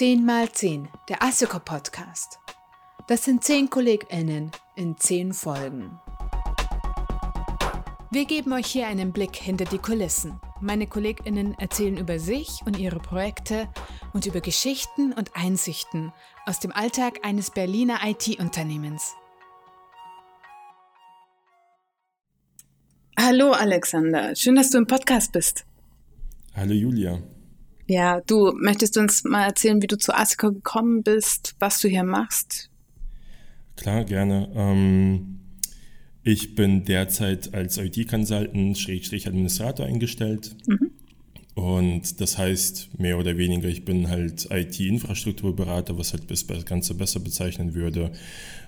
10 mal 10, der ASECO Podcast. Das sind 10 KollegInnen in 10 Folgen. Wir geben euch hier einen Blick hinter die Kulissen. Meine KollegInnen erzählen über sich und ihre Projekte und über Geschichten und Einsichten aus dem Alltag eines Berliner IT-Unternehmens. Hallo Alexander, schön, dass du im Podcast bist. Hallo Julia. Ja, du möchtest uns mal erzählen, wie du zu ASICO gekommen bist, was du hier machst? Klar, gerne. Ähm, ich bin derzeit als IT-Consultant, Schrägstrich Administrator eingestellt. Mhm. Und das heißt, mehr oder weniger, ich bin halt IT-Infrastrukturberater, was halt das Ganze besser bezeichnen würde.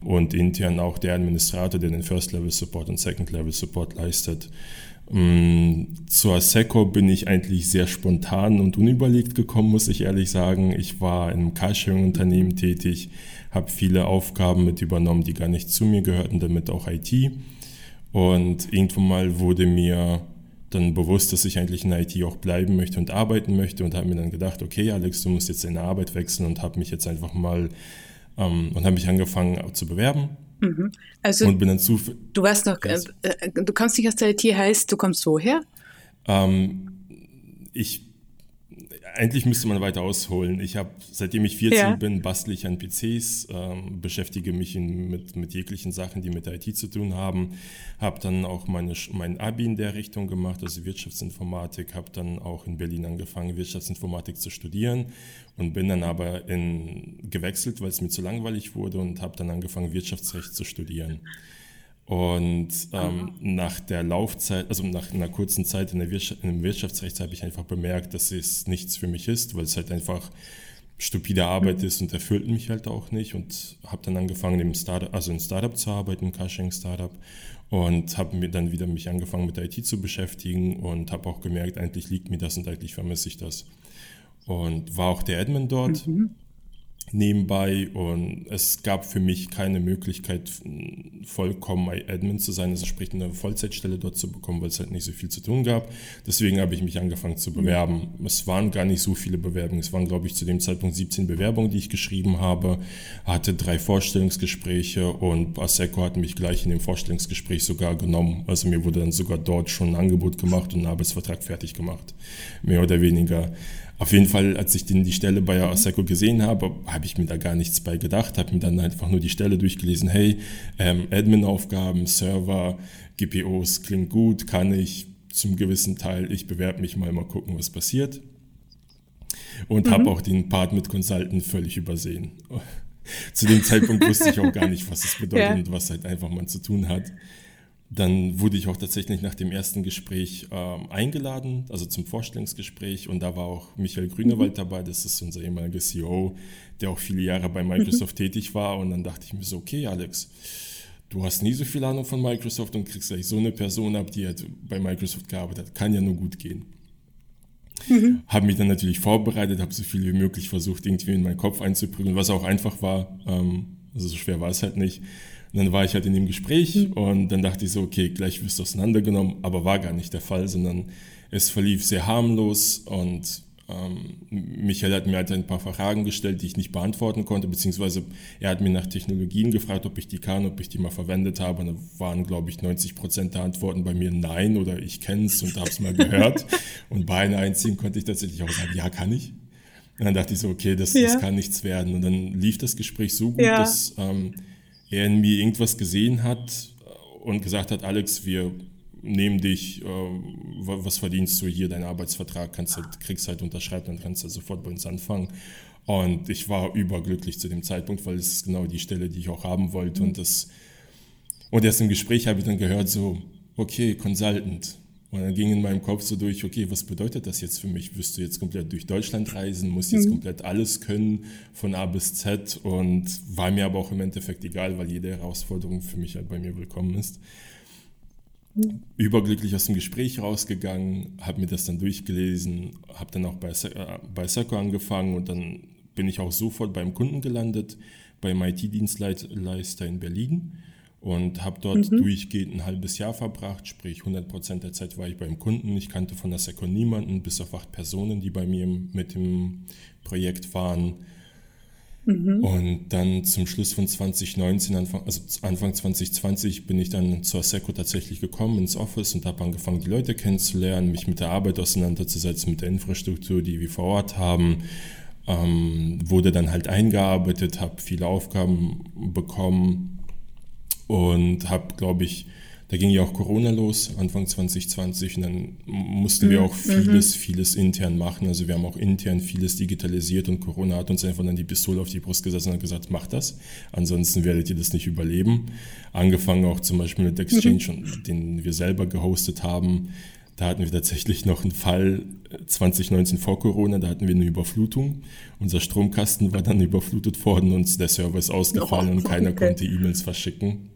Und intern auch der Administrator, der den First-Level-Support und Second-Level-Support leistet. Mm, zur SECO bin ich eigentlich sehr spontan und unüberlegt gekommen, muss ich ehrlich sagen. Ich war in einem Carsharing-Unternehmen tätig, habe viele Aufgaben mit übernommen, die gar nicht zu mir gehörten, damit auch IT. Und irgendwann mal wurde mir dann bewusst, dass ich eigentlich in IT auch bleiben möchte und arbeiten möchte und habe mir dann gedacht, okay Alex, du musst jetzt deine Arbeit wechseln und habe mich jetzt einfach mal ähm, und habe mich angefangen zu bewerben Mhm. Also und bin dann zu. Du weißt noch, äh, äh, du kommst nicht aus der IT, heißt, du kommst woher? Ähm, ich eigentlich müsste man weiter ausholen. Ich habe, seitdem ich 14 ja. bin, bastle ich an PCs, ähm, beschäftige mich in, mit, mit jeglichen Sachen, die mit IT zu tun haben. Habe dann auch meine, mein Abi in der Richtung gemacht, also Wirtschaftsinformatik. Habe dann auch in Berlin angefangen, Wirtschaftsinformatik zu studieren und bin dann aber in, gewechselt, weil es mir zu langweilig wurde und habe dann angefangen, Wirtschaftsrecht zu studieren. Und ähm, nach der Laufzeit, also nach einer kurzen Zeit in, der Wirtschaft, dem Wirtschaftsrecht habe ich einfach bemerkt, dass es nichts für mich ist, weil es halt einfach stupide Arbeit mhm. ist und erfüllt mich halt auch nicht. Und habe dann angefangen, im Startup, also in Startup zu arbeiten, im Carsharing-Startup. Und habe mir dann wieder mich angefangen mit IT zu beschäftigen und habe auch gemerkt, eigentlich liegt mir das und eigentlich vermisse ich das. Und war auch der Admin dort. Mhm nebenbei und es gab für mich keine Möglichkeit, vollkommen Admin zu sein, also sprich eine Vollzeitstelle dort zu bekommen, weil es halt nicht so viel zu tun gab. Deswegen habe ich mich angefangen zu bewerben. Es waren gar nicht so viele Bewerbungen. Es waren, glaube ich, zu dem Zeitpunkt 17 Bewerbungen, die ich geschrieben habe, hatte drei Vorstellungsgespräche und Aseco hat mich gleich in dem Vorstellungsgespräch sogar genommen. Also mir wurde dann sogar dort schon ein Angebot gemacht und ein Arbeitsvertrag fertig gemacht. Mehr oder weniger. Auf jeden Fall, als ich die Stelle bei Asseco gesehen habe, habe ich mir da gar nichts bei gedacht, habe mir dann einfach nur die Stelle durchgelesen, hey, ähm, Admin-Aufgaben, Server, GPOs klingt gut, kann ich zum gewissen Teil, ich bewerbe mich mal, mal gucken, was passiert. Und mhm. habe auch den Part mit Consultant völlig übersehen. Zu dem Zeitpunkt wusste ich auch gar nicht, was es bedeutet ja. und was halt einfach man zu tun hat. Dann wurde ich auch tatsächlich nach dem ersten Gespräch ähm, eingeladen, also zum Vorstellungsgespräch. Und da war auch Michael Grünewald mhm. dabei, das ist unser ehemaliger CEO, der auch viele Jahre bei Microsoft mhm. tätig war. Und dann dachte ich mir so, okay, Alex, du hast nie so viel Ahnung von Microsoft und kriegst gleich so eine Person ab, die halt bei Microsoft gearbeitet hat. Kann ja nur gut gehen. Mhm. Habe mich dann natürlich vorbereitet, habe so viel wie möglich versucht, irgendwie in meinen Kopf einzuprügeln, was auch einfach war. Ähm, also so schwer war es halt nicht. Und dann war ich halt in dem Gespräch mhm. und dann dachte ich so, okay, gleich wirst du auseinandergenommen, aber war gar nicht der Fall, sondern es verlief sehr harmlos und ähm, Michael hat mir halt ein paar Fragen gestellt, die ich nicht beantworten konnte, beziehungsweise er hat mir nach Technologien gefragt, ob ich die kann, ob ich die mal verwendet habe. Und da waren, glaube ich, 90 Prozent der Antworten bei mir nein oder ich kenne es und habe es mal gehört. und bei einer einzigen konnte ich tatsächlich auch sagen, ja, kann ich. Und dann dachte ich so, okay, das, ja. das kann nichts werden. Und dann lief das Gespräch so gut, ja. dass ähm, er in mir irgendwas gesehen hat und gesagt hat, Alex, wir nehmen dich, äh, was verdienst du hier, dein Arbeitsvertrag, kannst halt, kriegst halt unterschreibt, dann kannst du sofort bei uns anfangen. Und ich war überglücklich zu dem Zeitpunkt, weil es ist genau die Stelle, die ich auch haben wollte. Mhm. Und, das, und erst im Gespräch habe ich dann gehört, so, okay, Consultant, und dann ging in meinem Kopf so durch, okay, was bedeutet das jetzt für mich? Wirst du jetzt komplett durch Deutschland reisen, musst jetzt mhm. komplett alles können von A bis Z und war mir aber auch im Endeffekt egal, weil jede Herausforderung für mich halt bei mir willkommen ist. Mhm. Überglücklich aus dem Gespräch rausgegangen, habe mir das dann durchgelesen, habe dann auch bei, äh, bei Circo angefangen und dann bin ich auch sofort beim Kunden gelandet, beim IT-Dienstleister in Berlin und habe dort mhm. durchgehend ein halbes Jahr verbracht, sprich 100 Prozent der Zeit war ich beim Kunden. Ich kannte von der Seco niemanden, bis auf acht Personen, die bei mir mit dem Projekt waren. Mhm. Und dann zum Schluss von 2019, Anfang, also Anfang 2020, bin ich dann zur Seco tatsächlich gekommen ins Office und habe angefangen, die Leute kennenzulernen, mich mit der Arbeit auseinanderzusetzen, mit der Infrastruktur, die wir vor Ort haben. Ähm, wurde dann halt eingearbeitet, habe viele Aufgaben bekommen und habe, glaube ich, da ging ja auch Corona los, Anfang 2020, und dann mussten wir mhm. auch vieles, mhm. vieles intern machen. Also wir haben auch intern vieles digitalisiert und Corona hat uns einfach dann die Pistole auf die Brust gesetzt und hat gesagt, macht das, ansonsten werdet ihr das nicht überleben. Angefangen auch zum Beispiel mit Exchange, mhm. den wir selber gehostet haben. Da hatten wir tatsächlich noch einen Fall 2019 vor Corona, da hatten wir eine Überflutung. Unser Stromkasten war dann überflutet worden und der Server ist ausgefallen oh, und keiner konnte E-Mails verschicken.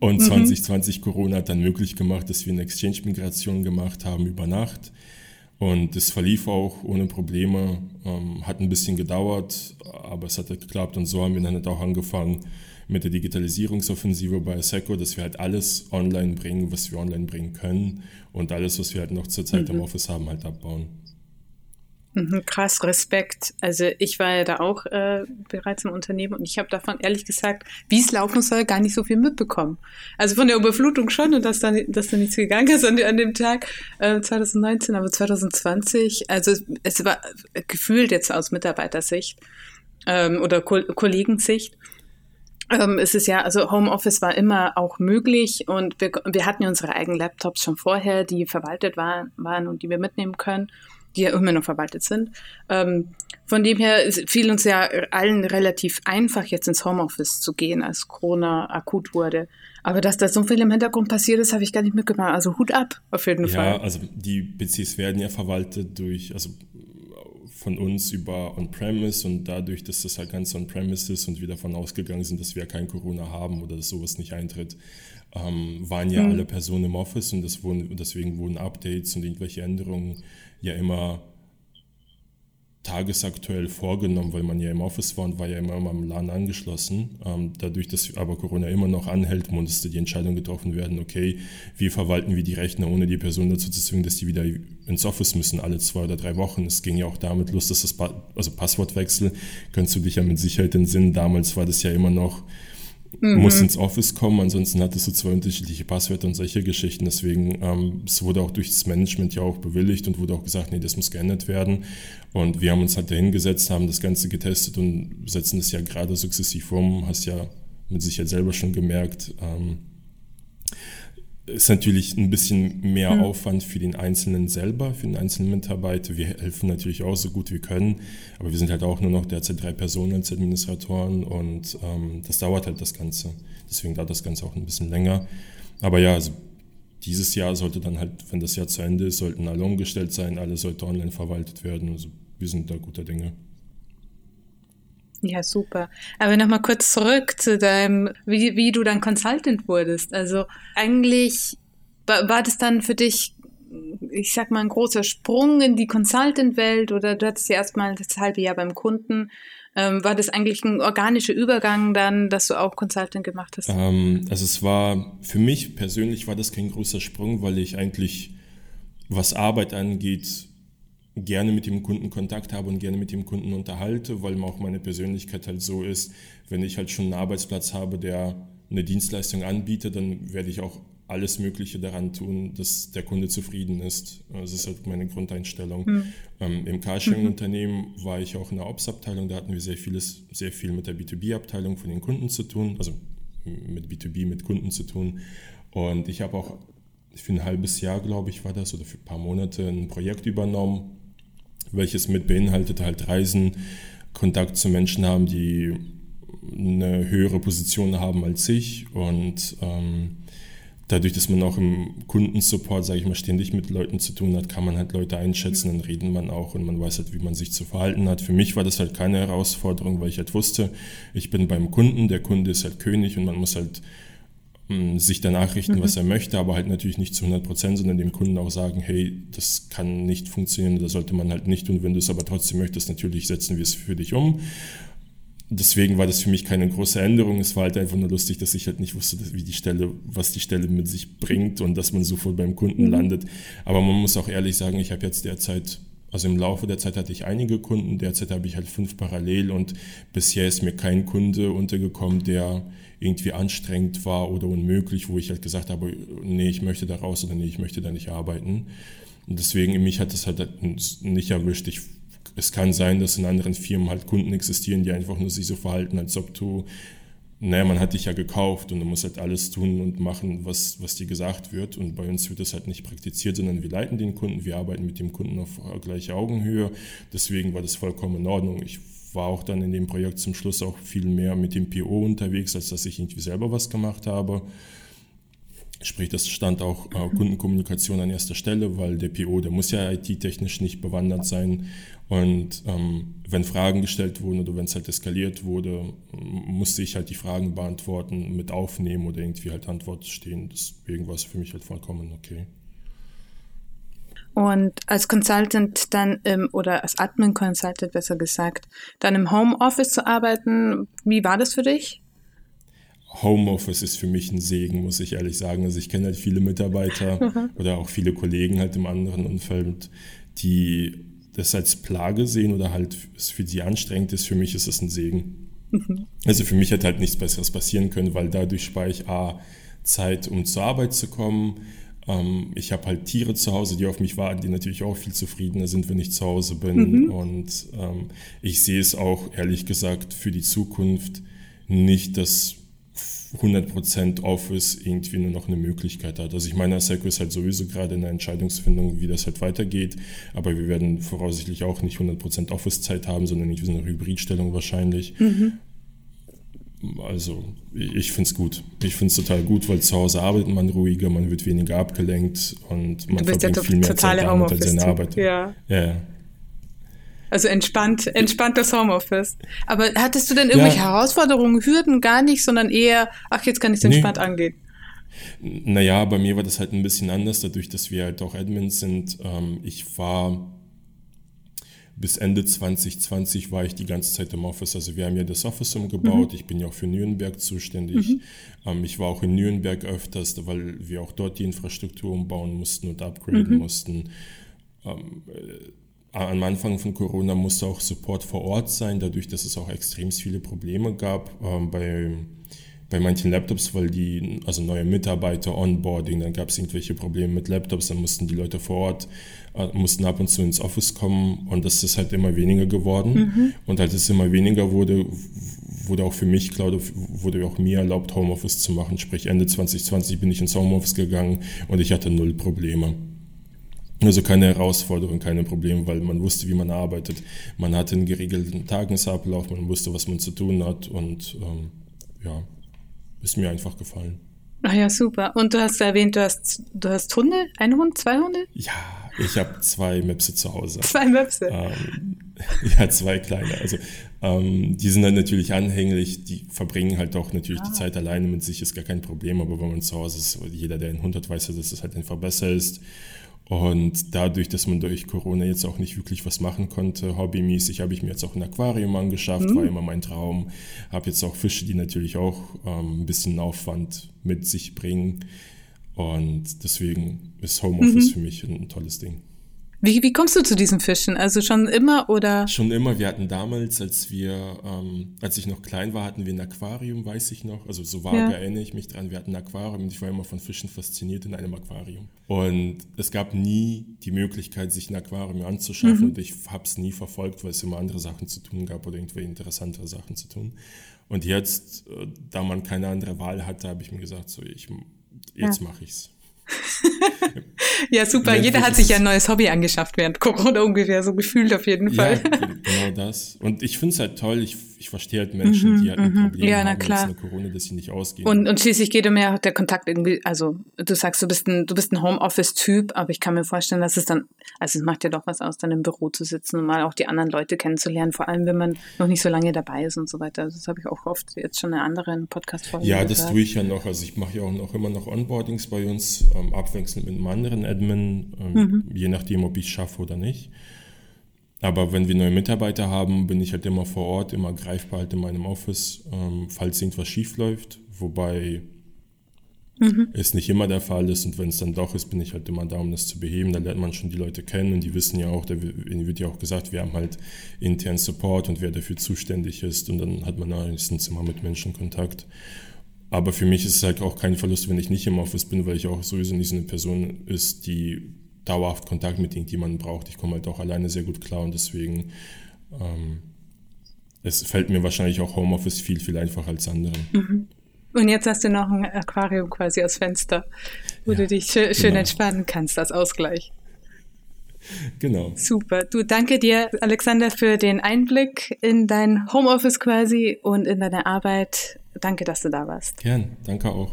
Und mhm. 2020 Corona hat dann möglich gemacht, dass wir eine Exchange-Migration gemacht haben über Nacht. Und es verlief auch ohne Probleme, ähm, hat ein bisschen gedauert, aber es hat geklappt. Und so haben wir dann halt auch angefangen mit der Digitalisierungsoffensive bei Seco, dass wir halt alles online bringen, was wir online bringen können und alles, was wir halt noch zurzeit mhm. im Office haben, halt abbauen. Mhm, krass, Respekt. Also ich war ja da auch äh, bereits im Unternehmen und ich habe davon ehrlich gesagt, wie es laufen soll, gar nicht so viel mitbekommen. Also von der Überflutung schon und dass da, dass da nichts gegangen ist an, an dem Tag äh, 2019, aber 2020, also es war gefühlt jetzt aus Mitarbeitersicht ähm, oder Ko Kollegensicht. Ähm, es ist ja, also Homeoffice war immer auch möglich und wir, wir hatten ja unsere eigenen Laptops schon vorher, die verwaltet waren, waren und die wir mitnehmen können die ja immer noch verwaltet sind. Ähm, von dem her fiel uns ja allen relativ einfach, jetzt ins Homeoffice zu gehen, als Corona akut wurde. Aber dass da so viel im Hintergrund passiert ist, habe ich gar nicht mitgemacht. Also Hut ab, auf jeden ja, Fall. Ja, also die PCs werden ja verwaltet durch, also von uns über On-Premise und dadurch, dass das halt ganz On-Premise ist und wir davon ausgegangen sind, dass wir kein Corona haben oder dass sowas nicht eintritt, ähm, waren ja mhm. alle Personen im Office und das wurden, deswegen wurden Updates und irgendwelche Änderungen ja immer tagesaktuell vorgenommen, weil man ja im Office war und war ja immer am LAN angeschlossen. Ähm, dadurch, dass aber Corona immer noch anhält, musste die Entscheidung getroffen werden, okay, wie verwalten wir die Rechner, ohne die Person dazu zu zwingen, dass die wieder ins Office müssen, alle zwei oder drei Wochen. Es ging ja auch damit los, dass das pa also Passwortwechsel, könntest du dich ja mit Sicherheit entsinnen, damals war das ja immer noch mhm. muss ins Office kommen, ansonsten hattest du zwei unterschiedliche Passwörter und solche Geschichten. Deswegen, ähm, es wurde auch durch das Management ja auch bewilligt und wurde auch gesagt, nee, das muss geändert werden. Und wir haben uns halt dahingesetzt, haben das Ganze getestet und setzen das ja gerade sukzessiv um. Hast ja mit Sicherheit selber schon gemerkt. Ähm, ist natürlich ein bisschen mehr mhm. Aufwand für den Einzelnen selber, für den einzelnen Mitarbeiter. Wir helfen natürlich auch so gut wir können, aber wir sind halt auch nur noch derzeit drei Personen als Administratoren und ähm, das dauert halt das Ganze. Deswegen dauert das Ganze auch ein bisschen länger. Aber ja, also dieses Jahr sollte dann halt, wenn das Jahr zu Ende ist, sollten alle umgestellt sein, alles sollte online verwaltet werden. Also wir sind da guter Dinge. Ja, super. Aber nochmal kurz zurück zu deinem, wie, wie du dann Consultant wurdest. Also eigentlich war, war das dann für dich, ich sag mal, ein großer Sprung in die Consultant-Welt oder du hattest ja erstmal das halbe Jahr beim Kunden. Ähm, war das eigentlich ein organischer Übergang dann, dass du auch Consultant gemacht hast? Ähm, also es war, für mich persönlich war das kein großer Sprung, weil ich eigentlich, was Arbeit angeht, gerne mit dem Kunden Kontakt habe und gerne mit dem Kunden unterhalte, weil auch meine Persönlichkeit halt so ist, wenn ich halt schon einen Arbeitsplatz habe, der eine Dienstleistung anbietet, dann werde ich auch alles Mögliche daran tun, dass der Kunde zufrieden ist. Das ist halt meine Grundeinstellung. Mhm. Ähm, Im Carsharing-Unternehmen war ich auch in der Ops-Abteilung, da hatten wir sehr vieles, sehr viel mit der B2B-Abteilung von den Kunden zu tun, also mit B2B, mit Kunden zu tun. Und ich habe auch für ein halbes Jahr, glaube ich, war das, oder für ein paar Monate ein Projekt übernommen, welches mit beinhaltet halt Reisen, Kontakt zu Menschen haben, die eine höhere Position haben als ich und ähm, dadurch, dass man auch im Kundensupport, sage ich mal, ständig mit Leuten zu tun hat, kann man halt Leute einschätzen, dann redet man auch und man weiß halt, wie man sich zu verhalten hat. Für mich war das halt keine Herausforderung, weil ich halt wusste, ich bin beim Kunden, der Kunde ist halt König und man muss halt sich danach richten, mhm. was er möchte, aber halt natürlich nicht zu 100 Prozent, sondern dem Kunden auch sagen, hey, das kann nicht funktionieren, das sollte man halt nicht tun. Wenn du es aber trotzdem möchtest, natürlich setzen wir es für dich um. deswegen war das für mich keine große Änderung. Es war halt einfach nur lustig, dass ich halt nicht wusste, wie die Stelle, was die Stelle mit sich bringt und dass man sofort beim Kunden mhm. landet. Aber man muss auch ehrlich sagen, ich habe jetzt derzeit, also im Laufe der Zeit hatte ich einige Kunden, derzeit habe ich halt fünf parallel und bisher ist mir kein Kunde untergekommen, der irgendwie anstrengend war oder unmöglich, wo ich halt gesagt habe, nee, ich möchte da raus oder nee, ich möchte da nicht arbeiten. Und deswegen, mich hat das halt nicht erwischt. Ich es kann sein, dass in anderen Firmen halt Kunden existieren, die einfach nur sich so verhalten, als ob du, naja, man hat dich ja gekauft und du musst halt alles tun und machen, was, was dir gesagt wird. Und bei uns wird das halt nicht praktiziert, sondern wir leiten den Kunden, wir arbeiten mit dem Kunden auf gleicher Augenhöhe. Deswegen war das vollkommen in Ordnung. Ich war auch dann in dem Projekt zum Schluss auch viel mehr mit dem PO unterwegs, als dass ich irgendwie selber was gemacht habe. Sprich, das stand auch äh, Kundenkommunikation an erster Stelle, weil der PO, der muss ja IT-technisch nicht bewandert sein. Und ähm, wenn Fragen gestellt wurden oder wenn es halt eskaliert wurde, musste ich halt die Fragen beantworten, mit aufnehmen oder irgendwie halt Antwort stehen. Deswegen war es für mich halt vollkommen okay. Und als Consultant dann im, oder als Admin Consultant besser gesagt, dann im Homeoffice zu arbeiten, wie war das für dich? Homeoffice ist für mich ein Segen, muss ich ehrlich sagen. Also ich kenne halt viele Mitarbeiter oder auch viele Kollegen halt im anderen Umfeld, die das als Plage sehen oder halt es für sie anstrengend ist. Für mich ist es ein Segen. Mhm. Also für mich hat halt nichts Besseres passieren können, weil dadurch spare ich A, Zeit, um zur Arbeit zu kommen. Ähm, ich habe halt Tiere zu Hause, die auf mich warten, die natürlich auch viel zufriedener sind, wenn ich zu Hause bin. Mhm. Und ähm, ich sehe es auch, ehrlich gesagt, für die Zukunft nicht, dass 100% Office irgendwie nur noch eine Möglichkeit hat. Also ich meine, Asseco ist halt sowieso gerade in der Entscheidungsfindung, wie das halt weitergeht, aber wir werden voraussichtlich auch nicht 100% Office-Zeit haben, sondern irgendwie so eine Hybridstellung wahrscheinlich. Mhm. Also ich finde es gut. Ich finde es total gut, weil zu Hause arbeitet man ruhiger, man wird weniger abgelenkt und man verbringt ja viel mehr Zeit damit als seine Arbeit. Ja. ja. Also entspannt, entspanntes Homeoffice. Aber hattest du denn irgendwelche ja. Herausforderungen, Hürden gar nicht, sondern eher, ach, jetzt kann ich es entspannt nee. angehen? Naja, bei mir war das halt ein bisschen anders, dadurch, dass wir halt auch Admins sind. Ähm, ich war bis Ende 2020 war ich die ganze Zeit im Office. Also wir haben ja das Office umgebaut. Mhm. Ich bin ja auch für Nürnberg zuständig. Mhm. Ähm, ich war auch in Nürnberg öfters, weil wir auch dort die Infrastruktur umbauen mussten und upgraden mhm. mussten. Ähm, äh, am Anfang von Corona musste auch Support vor Ort sein, dadurch, dass es auch extrem viele Probleme gab ähm, bei, bei manchen Laptops, weil die, also neue Mitarbeiter, Onboarding, dann gab es irgendwelche Probleme mit Laptops, dann mussten die Leute vor Ort, äh, mussten ab und zu ins Office kommen und das ist halt immer weniger geworden. Mhm. Und als es immer weniger wurde, wurde auch für mich, glaube wurde auch mir erlaubt, Homeoffice zu machen. Sprich, Ende 2020 bin ich ins Homeoffice gegangen und ich hatte null Probleme. Also keine Herausforderung, keine Probleme, weil man wusste, wie man arbeitet. Man hatte einen geregelten Tagesablauf, man wusste, was man zu tun hat und ähm, ja, ist mir einfach gefallen. Ah ja, super. Und du hast erwähnt, du hast, du hast Hunde? Ein Hund, zwei Hunde? Ja, ich habe zwei Möpse zu Hause. Zwei Möpse? Ähm, ja, zwei kleine. Also ähm, die sind dann natürlich anhänglich, die verbringen halt auch natürlich ah. die Zeit alleine mit sich, ist gar kein Problem, aber wenn man zu Hause ist, jeder, der einen Hund hat, weiß ja, dass es halt einfach besser ist. Und dadurch, dass man durch Corona jetzt auch nicht wirklich was machen konnte, hobbymäßig, habe ich mir jetzt auch ein Aquarium angeschafft, mhm. war immer mein Traum. Habe jetzt auch Fische, die natürlich auch ähm, ein bisschen Aufwand mit sich bringen. Und deswegen ist Homeoffice mhm. für mich ein, ein tolles Ding. Wie, wie kommst du zu diesen Fischen? Also schon immer oder? Schon immer. Wir hatten damals, als wir, ähm, als ich noch klein war, hatten wir ein Aquarium, weiß ich noch. Also so war, ja. erinnere ich mich dran. Wir hatten ein Aquarium und ich war immer von Fischen fasziniert in einem Aquarium. Und es gab nie die Möglichkeit, sich ein Aquarium anzuschaffen mhm. und ich habe es nie verfolgt, weil es immer andere Sachen zu tun gab oder irgendwelche interessantere Sachen zu tun. Und jetzt, äh, da man keine andere Wahl hatte, habe ich mir gesagt, so ich, jetzt ja. mache ich's. ja, super. Jeder hat sich ja ein neues Hobby angeschafft während Corona ungefähr, so gefühlt auf jeden Fall. Ja, genau das. Und ich finde es halt toll. Ich, ich verstehe halt Menschen, mhm, die halt ein mhm. Problem ja, na, haben klar. mit Corona, dass sie nicht ausgehen. Und, und schließlich geht um ja der Kontakt irgendwie, also du sagst, du bist ein, du bist ein Homeoffice-Typ, aber ich kann mir vorstellen, dass es dann, also es macht ja doch was aus, dann im Büro zu sitzen und mal auch die anderen Leute kennenzulernen, vor allem wenn man noch nicht so lange dabei ist und so weiter. Also das habe ich auch oft jetzt schon in anderen Podcast-Folgen Ja, das tue ich ja noch. Also ich mache ja auch noch immer noch Onboardings bei uns, ähm, abwechselnd mit einem anderen Admin, ähm, mhm. je nachdem, ob ich es schaffe oder nicht. Aber wenn wir neue Mitarbeiter haben, bin ich halt immer vor Ort, immer greifbar halt in meinem Office, ähm, falls irgendwas schief läuft. Wobei mhm. es nicht immer der Fall ist und wenn es dann doch ist, bin ich halt immer da, um das zu beheben. Da lernt man schon die Leute kennen und die wissen ja auch, da wird ja auch gesagt, wir haben halt internen Support und wer dafür zuständig ist und dann hat man meistens immer mit Menschen Kontakt. Aber für mich ist es halt auch kein Verlust, wenn ich nicht im Office bin, weil ich auch sowieso nicht so eine Person ist, die dauerhaft Kontakt mit irgendjemandem braucht. Ich komme halt auch alleine sehr gut klar und deswegen ähm, es fällt mir wahrscheinlich auch Homeoffice viel, viel einfacher als anderen. Mhm. Und jetzt hast du noch ein Aquarium quasi als Fenster, wo ja, du dich schön, genau. entspannen kannst als Ausgleich. Genau. Super. Du danke dir, Alexander, für den Einblick in dein Homeoffice quasi und in deine Arbeit. Danke, dass du da warst. Gern, danke auch.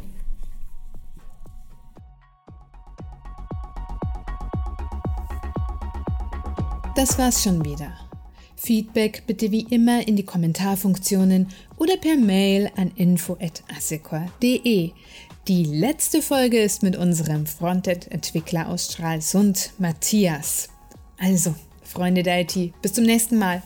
Das war's schon wieder. Feedback bitte wie immer in die Kommentarfunktionen oder per Mail an info.assecor.de. Die letzte Folge ist mit unserem Frontend-Entwickler aus Stralsund, Matthias. Also, Freunde der IT, bis zum nächsten Mal.